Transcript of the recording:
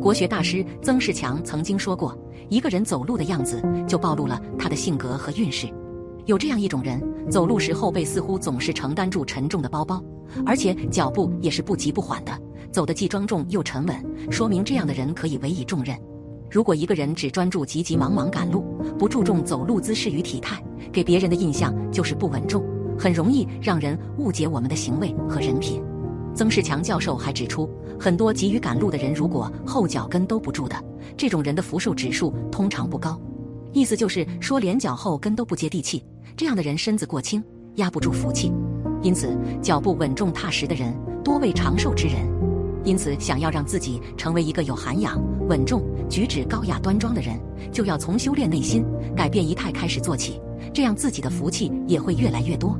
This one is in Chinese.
国学大师曾仕强曾经说过：“一个人走路的样子，就暴露了他的性格和运势。”有这样一种人，走路时后背似乎总是承担住沉重的包包，而且脚步也是不急不缓的，走得既庄重又沉稳，说明这样的人可以委以重任。如果一个人只专注急急忙忙赶路，不注重走路姿势与体态，给别人的印象就是不稳重，很容易让人误解我们的行为和人品。曾仕强教授还指出，很多急于赶路的人，如果后脚跟都不住的，这种人的福寿指数通常不高。意思就是说，连脚后跟都不接地气。这样的人身子过轻，压不住福气，因此脚步稳重踏实的人多为长寿之人。因此，想要让自己成为一个有涵养、稳重、举止高雅端庄的人，就要从修炼内心、改变仪态开始做起，这样自己的福气也会越来越多。